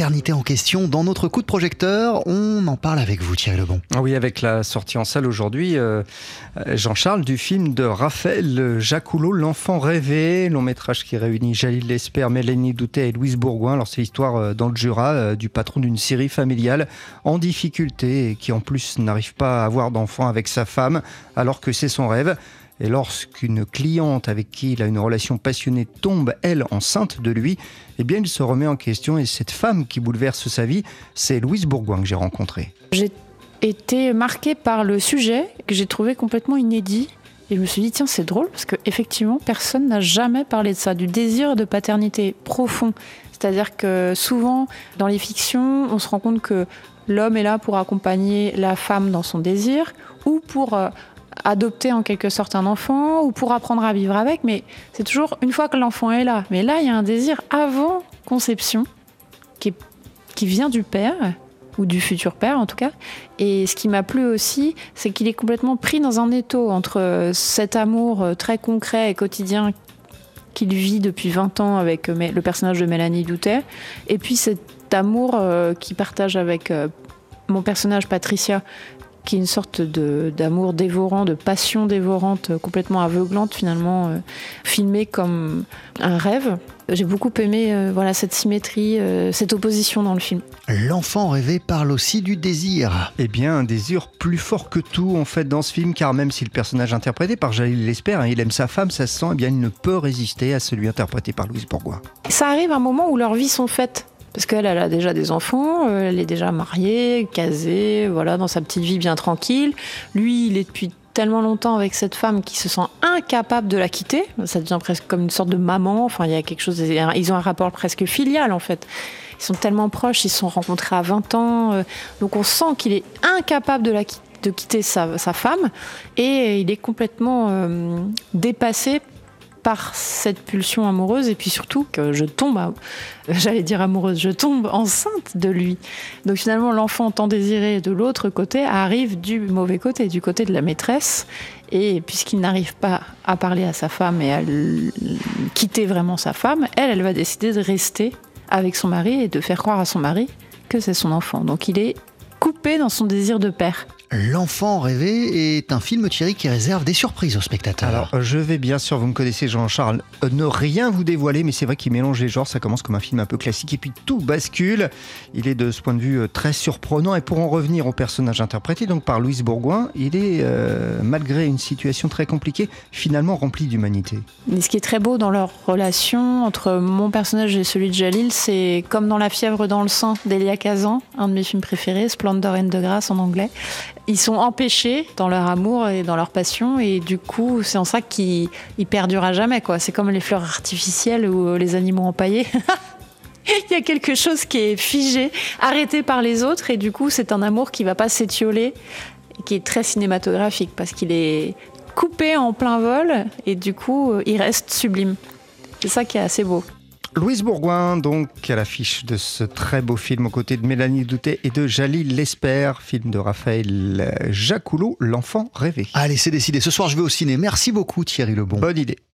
paternité en question dans notre coup de projecteur. On en parle avec vous, Thierry Lebon. Ah oui, avec la sortie en salle aujourd'hui, euh, Jean-Charles, du film de Raphaël Jacoulot, L'enfant rêvé, long métrage qui réunit Jalil Lesper, Mélanie Doutet et Louise Bourgoin. Alors c'est l'histoire euh, dans le Jura euh, du patron d'une série familiale en difficulté et qui en plus n'arrive pas à avoir d'enfant avec sa femme alors que c'est son rêve. Et lorsqu'une cliente avec qui il a une relation passionnée tombe, elle, enceinte de lui, eh bien, il se remet en question. Et cette femme qui bouleverse sa vie, c'est Louise Bourgoin que j'ai rencontrée. J'ai été marquée par le sujet que j'ai trouvé complètement inédit. Et je me suis dit, tiens, c'est drôle, parce qu'effectivement, personne n'a jamais parlé de ça, du désir de paternité profond. C'est-à-dire que souvent, dans les fictions, on se rend compte que l'homme est là pour accompagner la femme dans son désir ou pour euh, adopter en quelque sorte un enfant ou pour apprendre à vivre avec, mais c'est toujours une fois que l'enfant est là. Mais là, il y a un désir avant conception qui, qui vient du père ou du futur père en tout cas. Et ce qui m'a plu aussi, c'est qu'il est complètement pris dans un étau entre cet amour très concret et quotidien qu'il vit depuis 20 ans avec le personnage de Mélanie Doutet, et puis cet amour euh, qu'il partage avec euh, mon personnage Patricia, qui est une sorte d'amour dévorant, de passion dévorante, euh, complètement aveuglante finalement, euh, filmée comme un rêve. J'ai beaucoup aimé euh, voilà cette symétrie, cette opposition dans le film. L'enfant rêvé parle aussi du désir. Eh bien, un désir plus fort que tout en fait dans ce film, car même si le personnage interprété par Jalil l'espère, hein, il aime sa femme, ça se sent, eh bien, il ne peut résister à celui interprété par Louise Bourgoin. Ça arrive à un moment où leurs vies sont faites. Parce qu'elle, elle a déjà des enfants, euh, elle est déjà mariée, casée, voilà, dans sa petite vie bien tranquille. Lui, il est depuis tellement longtemps avec cette femme qui se sent incapable de la quitter. Ça devient presque comme une sorte de maman. Enfin, il y a quelque chose. Ils ont un rapport presque filial, en fait. Ils sont tellement proches, ils se sont rencontrés à 20 ans. Euh, donc on sent qu'il est incapable de la de quitter sa, femme et il est complètement euh, dépassé par cette pulsion amoureuse et puis surtout que je tombe, j'allais dire amoureuse, je tombe enceinte de lui. Donc finalement l'enfant tant désiré de l'autre côté arrive du mauvais côté, du côté de la maîtresse et puisqu'il n'arrive pas à parler à sa femme et à quitter vraiment sa femme, elle, elle va décider de rester avec son mari et de faire croire à son mari que c'est son enfant. Donc il est coupé dans son désir de père. L'enfant rêvé est un film Thierry qui réserve des surprises aux spectateurs. Alors, je vais bien sûr, vous me connaissez Jean-Charles, euh, ne rien vous dévoiler, mais c'est vrai qu'il mélange les genres. Ça commence comme un film un peu classique et puis tout bascule. Il est de ce point de vue euh, très surprenant. Et pour en revenir au personnage interprété donc par Louise Bourgoin, il est, euh, malgré une situation très compliquée, finalement rempli d'humanité. Mais ce qui est très beau dans leur relation entre mon personnage et celui de Jalil, c'est comme dans La fièvre dans le sang d'Elia Kazan, un de mes films préférés, Splendor and de grâce en anglais ils sont empêchés dans leur amour et dans leur passion et du coup c'est en ça qu'ils perdurent à jamais quoi. C'est comme les fleurs artificielles ou les animaux empaillés. Il y a quelque chose qui est figé, arrêté par les autres et du coup c'est un amour qui va pas s'étioler, qui est très cinématographique parce qu'il est coupé en plein vol et du coup il reste sublime. C'est ça qui est assez beau. Louise Bourgoin, donc, à l'affiche de ce très beau film aux côtés de Mélanie Doutet et de Jalil Lesper, film de Raphaël Jacoulot, L'enfant rêvé. Allez, c'est décidé. Ce soir, je vais au ciné. Merci beaucoup, Thierry Lebon. Bonne idée.